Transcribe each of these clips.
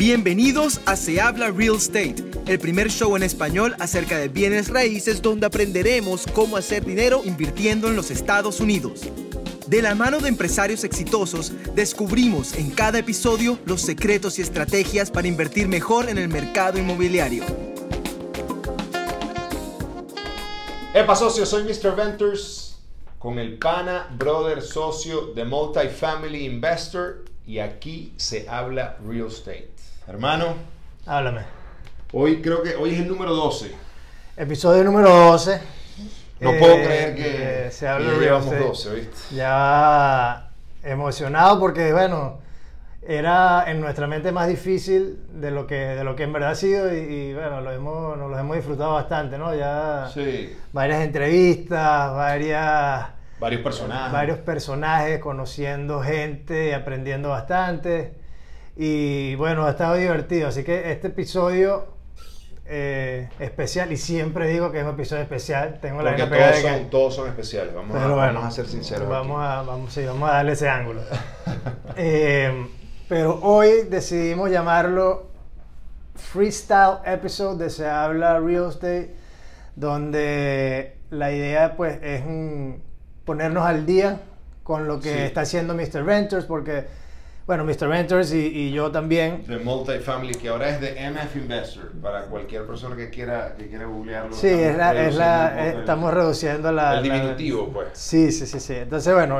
Bienvenidos a Se Habla Real Estate, el primer show en español acerca de bienes raíces donde aprenderemos cómo hacer dinero invirtiendo en los Estados Unidos. De la mano de empresarios exitosos, descubrimos en cada episodio los secretos y estrategias para invertir mejor en el mercado inmobiliario. Epa socio, soy Mr. Ventures con el pana, brother, socio de Multifamily Investor y aquí se habla real estate. Hermano, Háblame. hoy creo que hoy es el número 12. Episodio número 12. No Eh, puedo creer que, eh, se habla que ya llevamos estate. 12, ¿viste? Ya emocionado porque, bueno, era en nuestra mente más difícil de lo que, de lo que en verdad ha sido y, y, bueno, lo hemos, nos lo hemos disfrutado bastante, ¿no? Ya Sí, varias entrevistas, varias, varios personajes. varios personajes, conociendo gente y aprendiendo bastante. Y bueno, ha estado divertido. Así que este episodio eh, especial, y siempre digo que es un episodio especial, tengo la Porque todos de que- son, todos son especiales, vamos, a, pero bueno, vamos a ser sinceros. Vamos a, vamos, sí, vamos a darle ese ángulo. Eh, pero hoy decidimos llamarlo Freestyle Episode de Se Habla Real Estate, donde la idea pues es mm, ponernos al día con lo que Sí. está haciendo Mr. Ventures, porque, bueno, Mr. Ventures y, y yo también De Multifamily, que ahora es de MF Investor, para cualquier persona que quiera, que quiera googlearlo. Sí, es la, es la- eh, el- estamos reduciendo la... El la- diminutivo, pues. Sí, sí, sí, sí. Entonces, bueno,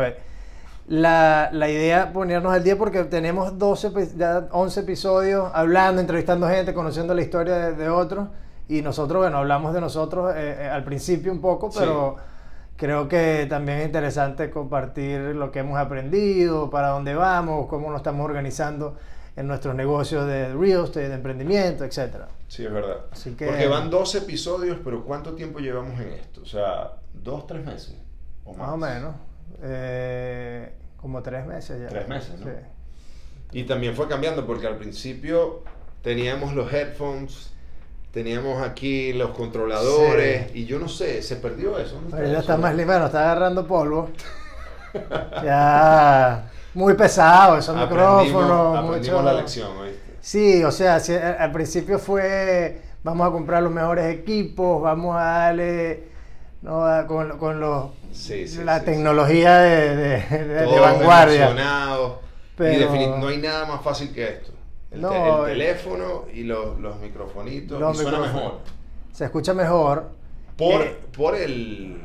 la, la idea es ponernos al día porque tenemos 12, epi- ya 11 episodios hablando, entrevistando gente, conociendo la historia de, de otros. Y nosotros, bueno, hablamos de nosotros eh, eh, al principio un poco, Sí. Creo que también es interesante compartir lo que hemos aprendido, para dónde vamos, cómo nos estamos organizando en nuestros negocios de real estate, de emprendimiento, etcétera. Sí, es verdad. Así que- Porque van 12 episodios, pero ¿cuánto tiempo llevamos en esto? O sea, ¿dos, tres meses? ¿O más? Más o menos. Eh, como tres meses ya. Tres meses, ¿no? Sí. Y también fue cambiando porque al principio teníamos los headphones, teníamos aquí los controladores Sí. y yo no sé, se perdió eso. ¿Dónde Pero está ya está más limpio, bueno, está agarrando polvo. ya muy pesado esos Aprendimos, micrófonos. aprendimos mucho- la lección, ¿oíste? Sí, o sea, si- al principio fue vamos a comprar los mejores equipos, vamos a darle ¿no? con, con los Sí, sí, la tecnología de, de- de- de vanguardia. Pero- Y no hay nada más fácil que esto. El, te- No, el el- teléfono y los, los microfonitos. Los y suena mejor. Se escucha mejor. Por, Eh, por el,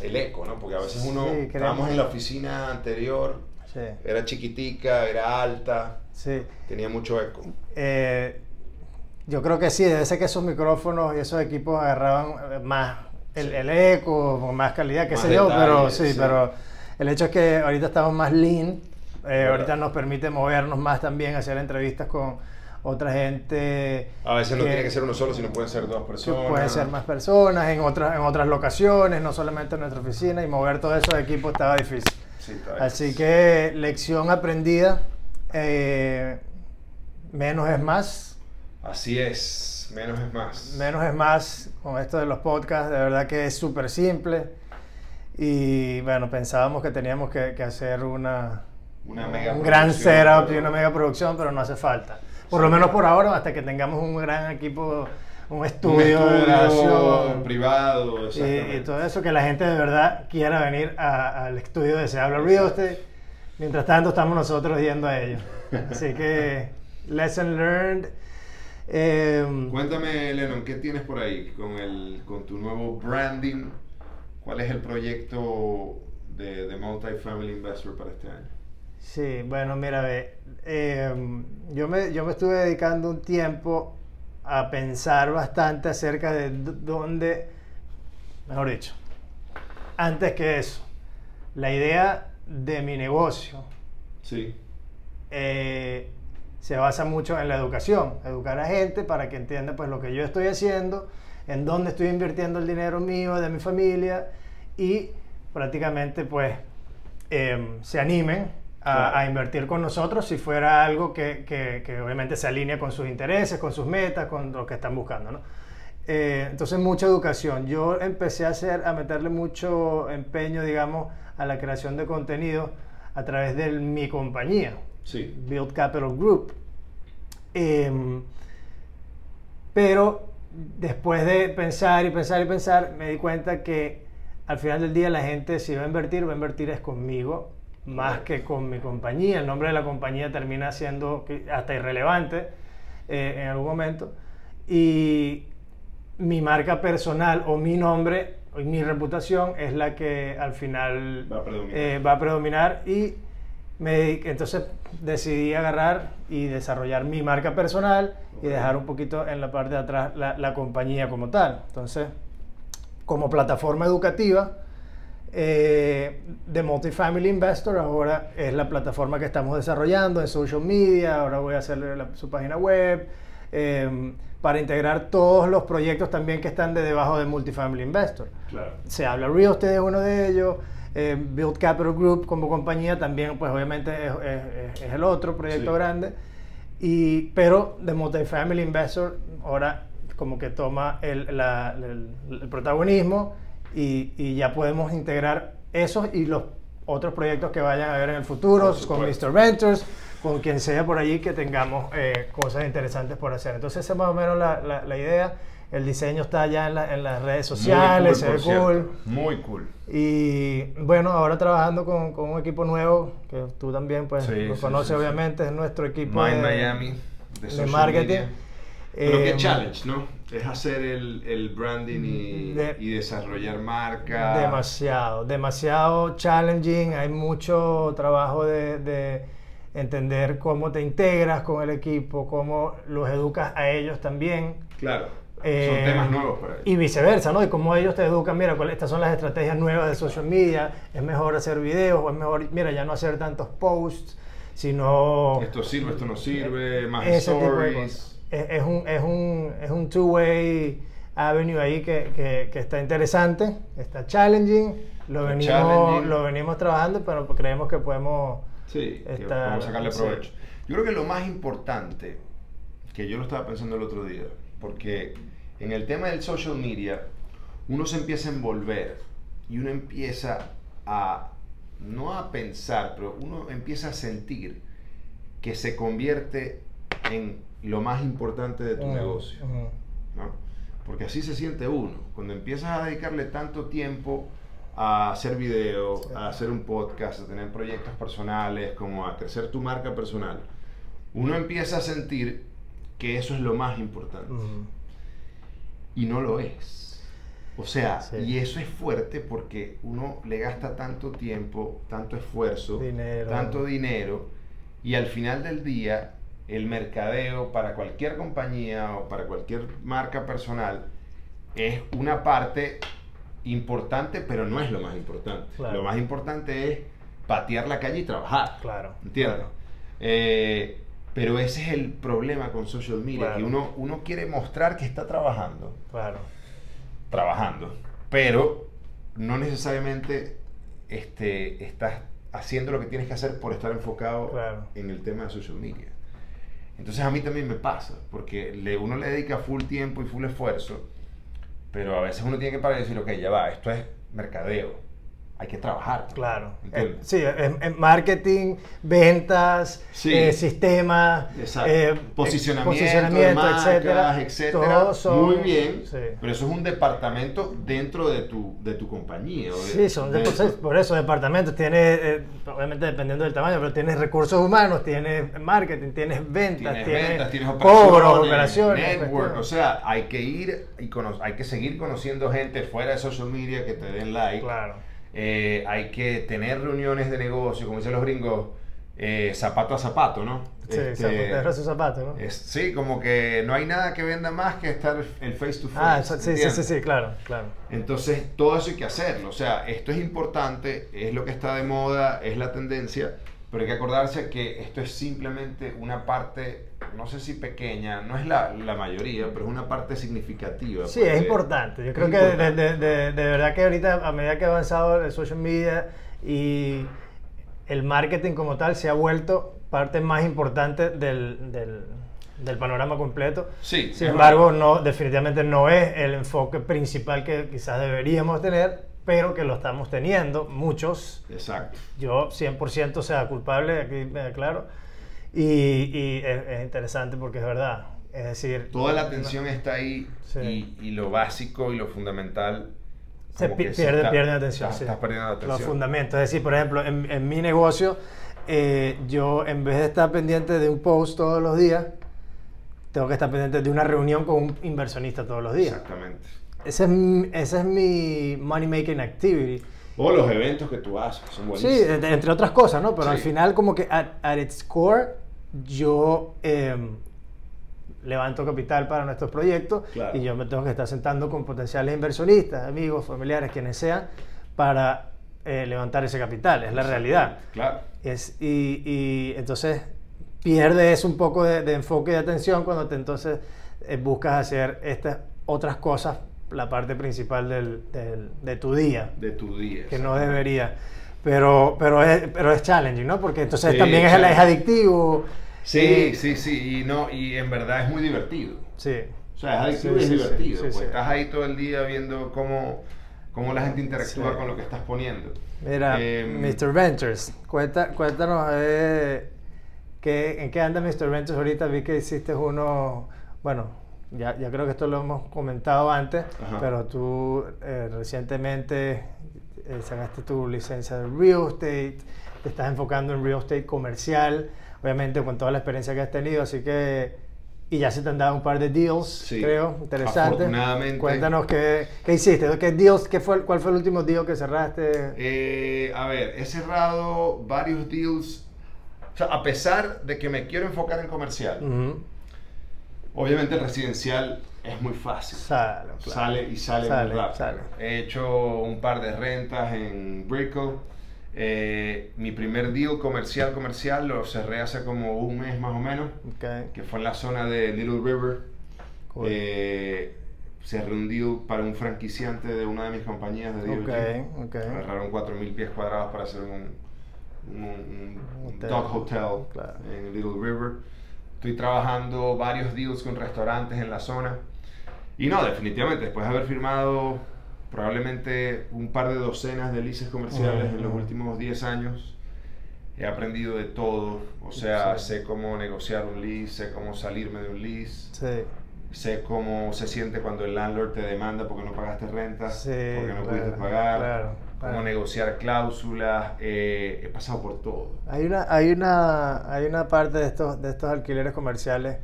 el eco, ¿no? Porque a veces uno, Sí, estábamos en la oficina anterior, sí, era chiquitica, era alta, sí. tenía mucho eco. Eh, yo creo que sí, debe ser que esos micrófonos y esos equipos agarraban más el, el eco, más calidad, qué Más sé yo, pero detalles, sí, sí. pero el hecho es que ahorita estamos más lean, eh, ahorita nos permite movernos más también, hacer entrevistas con otra gente. A veces no que- tiene que ser uno solo, sino pueden ser dos personas. Pueden ser más personas en otras, en otras locaciones, no solamente en nuestra oficina, y mover todos esos equipos estaba difícil. Sí, está. Así que lección aprendida, eh, menos es más, Así es, menos es más. Menos es más con esto de los podcasts, de verdad que es súper simple. Y bueno, pensábamos que teníamos que, que hacer una, Una mega un gran setup pero- y una mega producción, pero no hace falta. Por lo menos por ahora, hasta que tengamos un gran equipo, un Un estudio, de grabación privado, y, y todo eso, que la gente de verdad quiera venir a- al estudio de Se Habla Real Estate. Mientras tanto, estamos nosotros yendo a ellos. Así que, lesson learned. Em, Cuéntame, Lennon, ¿qué tienes por ahí con, el, con tu nuevo branding? ¿Cuál es el proyecto de, de Multifamily Investor para este año? Sí, bueno, mira, ve, em, yo, me, yo me estuve dedicando un tiempo a pensar bastante acerca de dónde, mejor dicho, antes que eso, la idea de mi negocio Sí. eh, se basa mucho en la educación, educar a gente para que entienda pues lo que yo estoy haciendo, en dónde estoy invirtiendo el dinero mío, de mi familia y prácticamente pues em, se animen a, invertir con nosotros si fuera algo que, que- que obviamente se alinea con sus intereses, con sus metas, con lo que están buscando. ¿no? Eh, entonces mucha educación. Yo empecé a hacer, a meterle mucho empeño, digamos, a la creación de contenido a través de mi compañía, Sí. Build Capital Group. Em, pero después de pensar y pensar y pensar, me di cuenta que al final del día la gente si va a invertir, va a invertir es conmigo, más que con mi compañía. El nombre de la compañía termina siendo hasta irrelevante eh, en algún momento. Y mi marca personal o mi nombre y mi reputación es la que al final Va a predominar. eh, va a predominar y me dediqué- entonces decidí agarrar y desarrollar mi marca personal y Ok. dejar un poquito en la parte de atrás la, la compañía como tal. Entonces, como plataforma educativa eh, de Multifamily Investor, ahora es la plataforma que estamos desarrollando en social media, ahora voy a hacer la- su página web, eh, para integrar todos los proyectos también que están de debajo de Multifamily Investor. Claro. se habla Real Estate es uno de ellos, eh, Build Capital Group como compañía también, pues obviamente es, es- es el otro proyecto Sí. grande, y, pero de Multifamily Investor ahora como que toma el, la- el- el protagonismo y, y ya podemos integrar esos y los otros proyectos que vayan a ver en el futuro, con. Mr. Ventures, con quien sea por allí que tengamos eh, cosas interesantes por hacer. Entonces esa es más o menos la, la- la idea. El diseño está ya en, la- en las redes sociales, se ve cool. Muy cool. Y bueno, ahora trabajando con, con un equipo nuevo, que tú también pues Sí, lo sí, conoces sí, obviamente, es nuestro equipo Mind de, Miami, de, de marketing. media. Pero qué Eh, challenge, ¿no? Es hacer el, el branding y, De- y desarrollar marca. Demasiado, demasiado challenging. Hay mucho trabajo de, de entender cómo te integras con el equipo, cómo los educas a ellos también. Claro. Eh, Son temas nuevos para ellos. Y viceversa, ¿no? Y cómo ellos te educan, mira, cuál- estas son las estrategias nuevas de social media, es mejor hacer videos, o es mejor, mira, ya no hacer tantos posts, sino... Esto sirve, esto no sirve, más stories. Es, un, es un, es un two-way avenue ahí que, que- que está interesante, está challenging, lo Está venimos, challenging. lo venimos trabajando, pero creemos que podemos... Sí, que Está- podemos sacarle sí. provecho. Yo creo que lo más importante, que yo lo estaba pensando el otro día, porque en el tema del social media, uno se empieza a envolver y uno empieza a, no a pensar, pero uno empieza a sentir que se convierte en lo más importante de tu negocio. ¿no? Porque así se siente uno. Cuando empiezas a dedicarle tanto tiempo a hacer video, a hacer un podcast, a tener proyectos personales, como a crecer tu marca personal, uno empieza a sentir que eso es lo más importante. Y no lo es. O sea, Sí. y eso es fuerte porque uno le gasta tanto tiempo, tanto esfuerzo, Dinero. tanto dinero, y al final del día, el mercadeo para cualquier compañía o para cualquier marca personal es una parte importante, pero no es lo más importante. Claro. Lo más importante es patear la calle y trabajar. Claro. ¿Entiendes? claro. Eh, pero ese es el problema con social media, Claro. que uno, uno quiere mostrar que está trabajando, Claro. trabajando, pero no necesariamente este, estás haciendo lo que tienes que hacer por estar enfocado en el tema de social media. Entonces a mí también me pasa, porque le, uno le dedica full tiempo y full esfuerzo, pero a veces uno tiene que parar y decir, ok, ya va, esto es mercadeo, hay que trabajar. Claro. Eh, sí, en, en marketing, ventas, Sí. eh, sistemas, eh, posicionamiento, eh, posicionamiento, de marcas, etcétera. etcétera. Son- Muy bien. Sí. Pero eso es un departamento dentro de tu, de tu compañía. o Sí, son de por eso departamentos. Tienes, obviamente dependiendo del tamaño, pero tienes recursos humanos, tienes marketing, tienes ventas, Tienes tienes, ventas, tienes operaciones, cobros, operaciones. network, o sea, hay que ir y hay que seguir conociendo gente fuera de social media que te den like. Claro. Eh, hay que tener reuniones de negocio, como dicen los gringos, eh, zapato a zapato, ¿no? Sí, Este, zapatos, sus zapatos, ¿no? es- sí, como que no hay nada que venda más que estar el face to face. ah, sí, sí, sí, sí, claro, claro. Entonces, todo eso hay que hacerlo. O sea, esto es importante, es lo que está de moda, es la tendencia, pero hay que acordarse que esto es simplemente una parte, no sé si pequeña, no es la, la mayoría, pero es una parte significativa. Sí, pues, es importante. Yo creo que de, de- de- de verdad que ahorita, a medida que ha avanzado el social media y el marketing como tal, se ha vuelto parte más importante del, del- del panorama completo. Sí, Sin embargo, no, definitivamente no es el enfoque principal que quizás deberíamos tener, pero que lo estamos teniendo muchos. Exacto. Yo 100% sea culpable, aquí me declaro. Y, y es, es interesante porque es verdad. Es decir, Toda la atención está ahí Sí. y, y lo básico y lo fundamental. se pierde, está- pierde atención. Estás, sí. estás perdiendo la Los atención. fundamentos. Es decir, por ejemplo, en, en mi negocio, eh, yo en vez de estar pendiente de un post todos los días, tengo que estar pendiente de una reunión con un inversionista todos los días. Exactamente. Ese es, ese es mi money making activity. O los eventos que tú haces, son Sí, buenísimos. de- entre otras cosas, ¿no? Pero Sí. al final como que at, at its core yo em, levanto capital para nuestros proyectos Claro. y yo me tengo que estar sentando con potenciales inversionistas, amigos, familiares, quienes sean, para eh, levantar ese capital. Es la realidad. Claro. Es, y, y entonces pierdes un poco de, de enfoque y de atención cuando te entonces eh, buscas hacer estas otras cosas, la parte principal del- del- de tu día De tu día. que no debería. Pero, pero, es, pero es challenging, ¿no? Porque entonces Sí, también es, es adictivo. Sí, sí, sí. Y, no, y en verdad es muy divertido. Sí. O sea, es adictivo Sí, y es divertido. pues estás ahí todo el día viendo cómo, cómo la gente interactúa con lo que estás poniendo. Mira, Em, Mr. Ventures, cuenta, cuéntanos eh, ¿qué- en qué anda Mr. Ventures ahorita. Vi que hiciste uno, bueno, ya, ya creo que esto lo hemos comentado antes, Ajá. pero tú eh, recientemente eh, sacaste tu licencia de real estate, te estás enfocando en real estate comercial, obviamente con toda la experiencia que has tenido, así que... Y ya se te han dado un par de deals, Sí. creo, interesantes. Afortunadamente. Cuéntanos qué, qué hiciste, qué deals, qué fue, cuál fue el último deal que cerraste. Eh, a ver, he cerrado varios deals. O sea, a pesar de que me quiero enfocar en comercial, Ujú. Obviamente el residencial es muy fácil. Sale, claro. Sale y sale, Sale, muy rápido. sale. He hecho un par de rentas en Brickell. Eh, mi primer deal comercial comercial lo cerré hace como un mes más o menos, que fue en la zona de Little River. cool. Eh, cerré un deal para un franquiciante de una de mis compañías de DOG. ok, ok. Agarraron 4.000 pies cuadrados para hacer un, un, un- un Hotel. dog hotel Claro. en Little River. Estoy trabajando varios deals con restaurantes en la zona. Y no, definitivamente, después de haber firmado probablemente un par de docenas de leases comerciales en los últimos 10 años, he aprendido de todo. O sea, Sí. sé cómo negociar un lease, sé cómo salirme de un lease. Sí, Sé cómo se siente cuando el landlord te demanda porque no pagaste renta, Sí, porque no claro, pudiste pagar, claro, cómo negociar cláusulas, eh, he pasado por todo. hay una, hay una, hay una parte de estos, de estos alquileres comerciales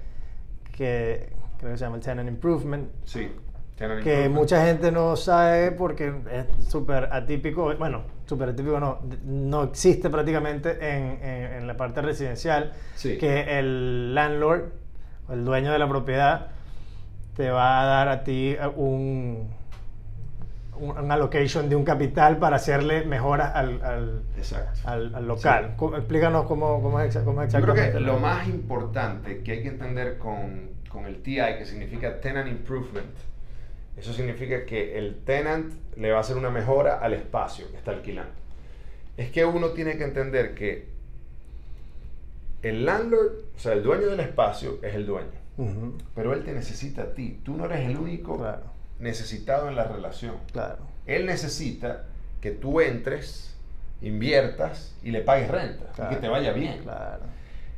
que creo que se llama el tenant improvement, Sí. tenant que improvement. mucha gente no sabe porque es súper atípico, bueno, súper atípico no, no existe prácticamente en, en- en la parte residencial, Sí. que el landlord, el dueño de la propiedad, te va a dar a ti un, un- una allocation de un capital para hacerle mejoras al, al, al- al local. Sí. ¿Cómo- explícanos cómo, cómo es, cómo es Yo creo exactamente. que lo más importante que hay que entender con, con el TI, que significa Tenant Improvement, eso significa que el tenant le va a hacer una mejora al espacio que está alquilando. Es que uno tiene que entender que el landlord, o sea, el dueño del espacio es el dueño, Ujú, pero él te necesita a ti. Tú no eres el único Claro, necesitado en la relación. claro. Él necesita que tú entres, inviertas y le pagues renta y Claro, que te vaya bien. Claro.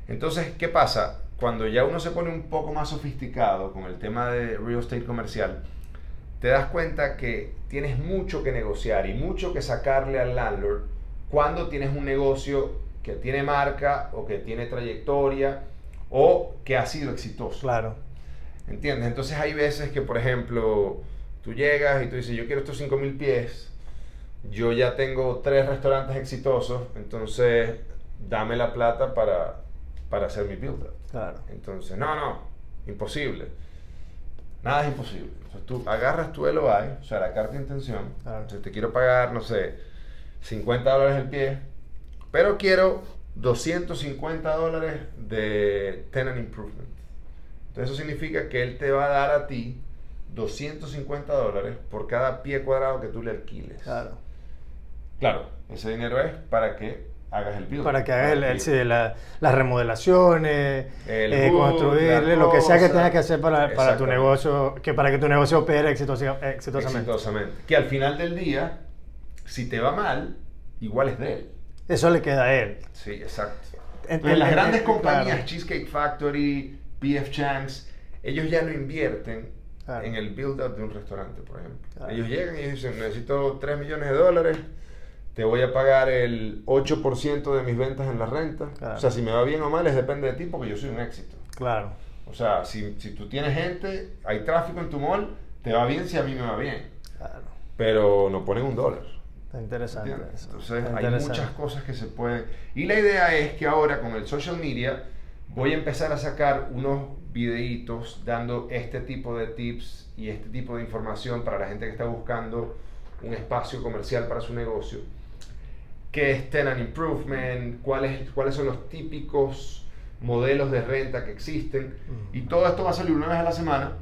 Entonces, ¿qué pasa? Cuando ya uno se pone un poco más sofisticado con el tema de real estate comercial, te das cuenta que tienes mucho que negociar y mucho que sacarle al landlord cuando tienes un negocio que tiene marca o que tiene trayectoria o que ha sido exitoso. Claro. ¿Entiendes? Entonces hay veces que, por ejemplo, tú llegas y tú dices, yo quiero estos 5.000 pies, yo ya tengo tres restaurantes exitosos, entonces dame la plata para, para hacer mi build-up. Claro. Entonces, no, no, imposible. Nada es imposible. Entonces tú agarras tu LOI, o sea, la carta de intención, Claro. entonces te quiero pagar, no sé, 50 dólares el pie, pero quiero 250 dólares de tenant improvement. Entonces eso significa que él te va a dar a ti 250 dólares por cada pie cuadrado que tú le alquiles. Claro. Claro, ese dinero es para que hagas el build. Para que hagas el, el- sí, la- las remodelaciones, El eh, construirle, lo que sea que tengas que hacer para, para tu negocio, que para que tu negocio opere exitosi- exitosamente. Exitosamente. Que al final del día, si te va mal, igual es de él. Eso le queda a él. Sí, exacto. en- las grandes compañías, claro. Cheesecake Factory, PF Chang's, ellos ya no invierten Claro. en el build-up de un restaurante, por ejemplo. Claro. Ellos llegan y dicen, necesito 3 millones de dólares, te voy a pagar el 8% de mis ventas en la renta. Claro. O sea, si me va bien o mal, es depende de ti porque yo soy un éxito. Claro. O sea, si, si tú tienes gente, hay tráfico en tu mall, te va bien si a mí me va bien. Claro. pero no ponen un dólar. Está interesante. eso. Entonces Está hay muchas cosas que se pueden... Y la idea es que ahora con el social media voy a empezar a sacar unos videitos dando este tipo de tips y este tipo de información para la gente que está buscando un espacio comercial para su negocio. ¿Qué es tenant improvement? ¿Cuáles, ¿Cuáles son los típicos modelos de renta que existen? Y todo esto va a salir una vez a la semana.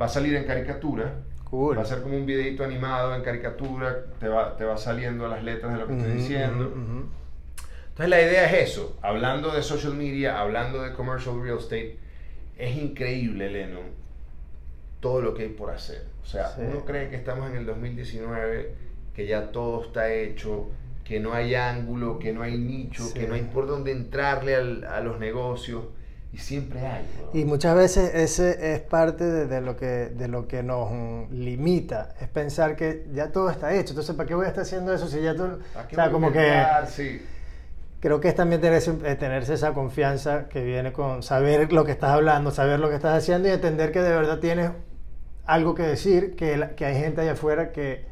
Va a salir en caricatura. Cool. Va a ser como un videito animado en caricatura, te va, te va saliendo las letras de lo que estoy Ujú, diciendo. ujú, ujú. Entonces la idea es eso, hablando de social media, hablando de commercial real estate, es increíble, Lennon, todo lo que hay por hacer. O sea, Sí. uno cree que estamos en el 2019, que ya todo está hecho, que no hay ángulo, que no hay nicho, Sí. que no hay por dónde entrarle al- a los negocios, y siempre hay. Y muchas veces ese es parte de, de lo que, de lo que nos limita, es pensar que ya todo está hecho, entonces ¿para qué voy a estar haciendo eso si ya todo... ¿A qué O sea, como que? Sí. Creo que es también tenerse, eh, tenerse esa confianza que viene con saber lo que estás hablando, saber lo que estás haciendo y entender que de verdad tienes algo que decir, que, la- que hay gente allá afuera que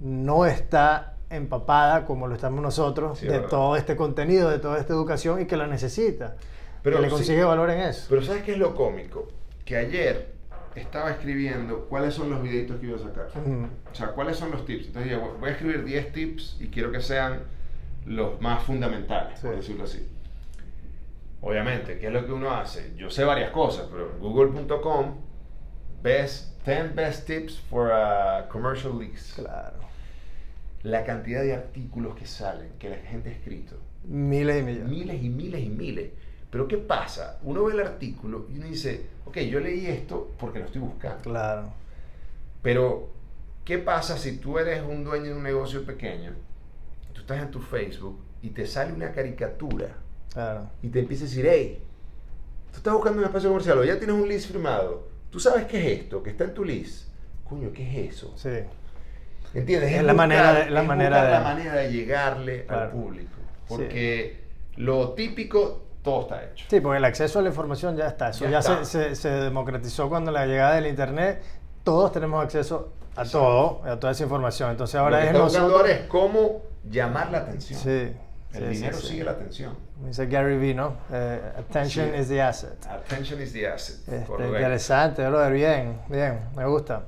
no está empapada como lo estamos nosotros Sí, de verdad. todo este contenido, de toda esta educación y que la necesita. Pero que le sí- consigue valor en eso. Pero ¿sabes qué es lo cómico? Que ayer estaba escribiendo cuáles son los videitos que iba a sacar. Ujú. O sea, cuáles son los tips. Entonces voy a escribir 10 tips y quiero que sean los más fundamentales, por Sí. decirlo así. Obviamente, ¿qué es lo que uno hace? Yo sé varias cosas, pero google.com, best, 10 best tips for a commercial lease. Claro. La cantidad de artículos que salen, que la gente ha escrito. Miles y millones. miles y miles y miles. Pero ¿qué pasa? Uno ve el artículo y uno dice, ok, yo leí esto porque lo estoy buscando. Claro. Pero, ¿qué pasa si tú eres un dueño de un negocio pequeño? Tú estás en tu Facebook y te sale una caricatura Claro. y te empieza a decir, hey, tú estás buscando un espacio comercial o ya tienes un lease firmado. ¿Tú sabes qué es esto? Que está en tu lease. Coño, ¿qué es eso? Sí. ¿Entiendes? Es la manera de- la es manera buscar de- la manera de llegarle al Claro. público. Sí. Porque lo típico, todo está hecho. Sí, porque el acceso a la información ya está. Eso Ya ya, está. Se, se- se democratizó cuando la llegada del Internet. Todos tenemos acceso a todo, a toda esa información. Entonces ahora lo que es nosotros. ahora es cómo llamar la atención. Sí. El sí, sí, dinero sí. sigue la atención. Dice Gary Vee, ¿no? Eh, attention Sí. is the asset. Attention is the asset. Este, interesante, brother. Bien, bien. Me gusta.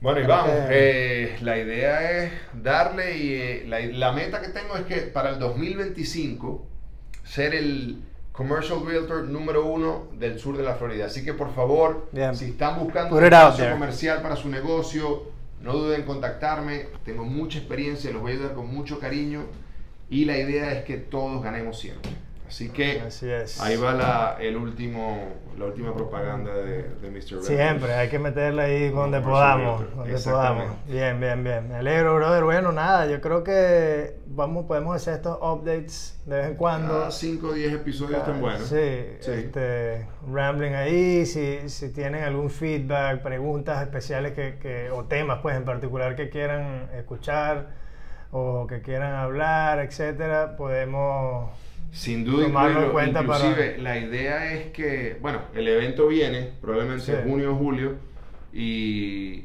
Bueno, y vamos. eh, la idea es darle y eh, la, la meta que tengo es que para el 2025 ser el commercial realtor número uno del sur de la Florida. Así que por favor, si están buscando un espacio comercial para su negocio, no duden en contactarme. Tengo mucha experiencia, los voy a ayudar con mucho cariño y la idea es que todos ganemos siempre. Así que Así es. ahí va la, el último, la última propaganda de, de Mr. Siempre, hay que meterla ahí donde podamos, donde podamos. Bien, bien, bien. Me alegro, brother. Bueno, nada, yo creo que vamos, podemos hacer estos updates de vez en cuando. Cada 5 o 10 episodios están buenos. Sí, Sí. Este, rambling ahí, si, si tienen algún feedback, preguntas especiales que, que- o temas pues en particular que quieran escuchar o que quieran hablar, etcétera, podemos Sin duda, Tomarlo en incluirlo. cuenta inclusive para- la idea es que, bueno, el evento viene probablemente Sí. en junio o julio y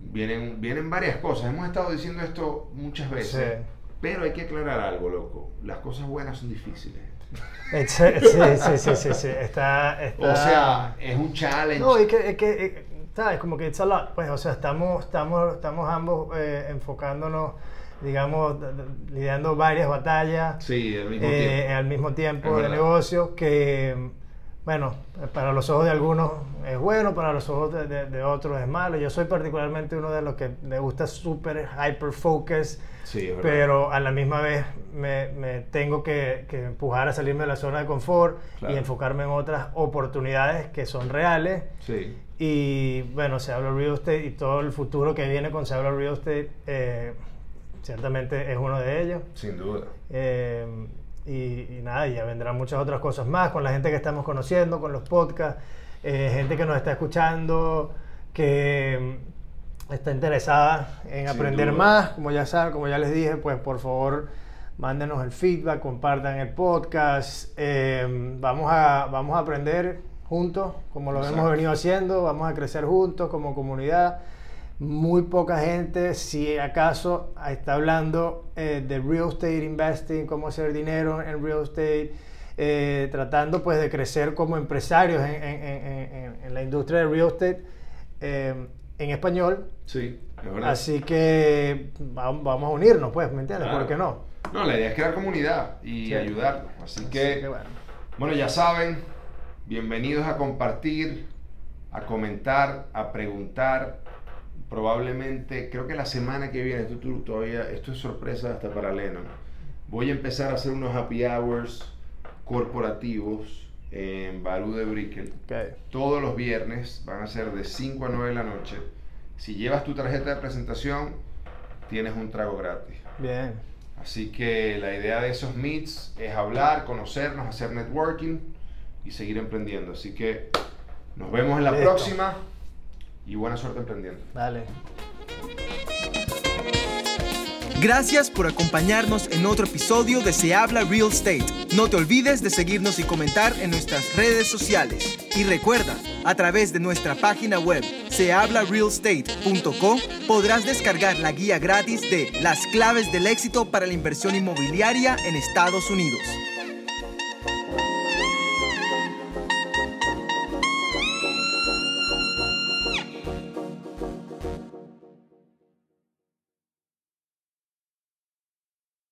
vienen, vienen varias cosas. Hemos estado diciendo esto muchas veces, Sí. pero hay que aclarar algo, loco. Las cosas buenas son difíciles. Sí, sí, sí, sí, sí, Está, está- O sea, es un challenge. No, y que, es que ¿sabes? Como que it's a lot, pues, o sea, estamos, estamos, estamos ambos eh, enfocándonos, digamos, lidiando varias batallas sí, al mismo eh, tiempo. al mismo tiempo de verdad. negocio que, bueno, para los ojos de algunos es bueno, para los ojos de, de- de otros es malo. Yo soy particularmente uno de los que me gusta súper hyper focus, Sí, pero a la misma vez me, me tengo que, que empujar a salirme de la zona de confort Claro. y enfocarme en otras oportunidades que son reales. Sí. Y bueno, se habla real estate y todo el futuro que viene con se habla real estate, eh, ciertamente es uno de ellos. Sin duda. Eh, y, nada, ya vendrán muchas otras cosas más con la gente que estamos conociendo, con los podcasts, eh, gente que nos está escuchando, que mm, está interesada en aprender más. Como ya saben, como ya les dije, pues por favor mándenos el feedback, compartan el podcast. Eh, vamos, a, vamos a aprender juntos, como lo hemos venido haciendo, vamos a crecer juntos como comunidad. Muy poca gente, si acaso, está hablando eh, de real estate investing, cómo hacer dinero en real estate, eh, tratando pues de crecer como empresarios en, en, en, la industria de real estate en español. Sí, es verdad. Así que vamos a unirnos, pues, ¿me entiendes? ¿Por qué no? No, la idea es crear comunidad y ayudarnos. Así, que, bueno. ya saben, bienvenidos a compartir, a comentar, a preguntar. Probablemente, creo que la semana que viene, esto, todavía, esto es sorpresa hasta para Lennon. Voy a empezar a hacer unos happy hours corporativos en Barú de Brickell. Todos los viernes van a ser de 5 a 9 de la noche. Si llevas tu tarjeta de presentación, tienes un trago gratis. Bien. Así que la idea de esos meets es hablar, conocernos, hacer networking y seguir emprendiendo. Así que nos vemos en la próxima y buena suerte emprendiendo. Dale. Gracias por acompañarnos en otro episodio de Se habla Real Estate. No te olvides de seguirnos y comentar en nuestras redes sociales. Y recuerda, a través de nuestra página web sehablarealestate.com podrás descargar la guía gratis de Las claves del éxito para la inversión inmobiliaria en Estados Unidos.